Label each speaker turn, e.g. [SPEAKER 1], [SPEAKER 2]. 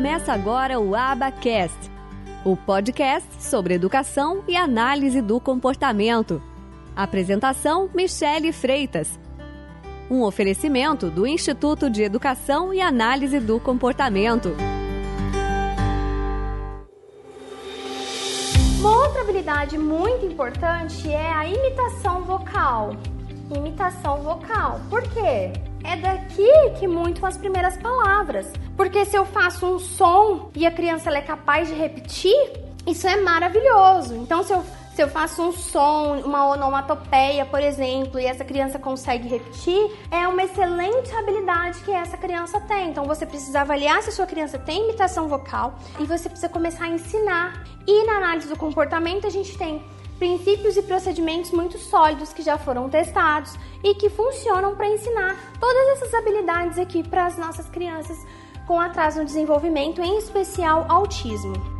[SPEAKER 1] Começa agora o Abacast, o podcast sobre educação e análise do comportamento. Apresentação: Michele Freitas. Um oferecimento do Instituto de Educação e Análise do Comportamento.
[SPEAKER 2] Uma outra habilidade muito importante é a imitação vocal. Imitação vocal. Por quê? É daqui que muito as primeiras palavras. Porque se eu faço um som e a criança é capaz de repetir, isso é maravilhoso. Então, se eu, se eu faço um som, uma onomatopeia, por exemplo, e essa criança consegue repetir, é uma excelente habilidade que essa criança tem. Então, você precisa avaliar se a sua criança tem imitação vocal e você precisa começar a ensinar. E na análise do comportamento, a gente tem princípios e procedimentos muito sólidos que já foram testados e que funcionam para ensinar todas essas habilidades aqui para as nossas crianças com atraso no desenvolvimento, em especial autismo.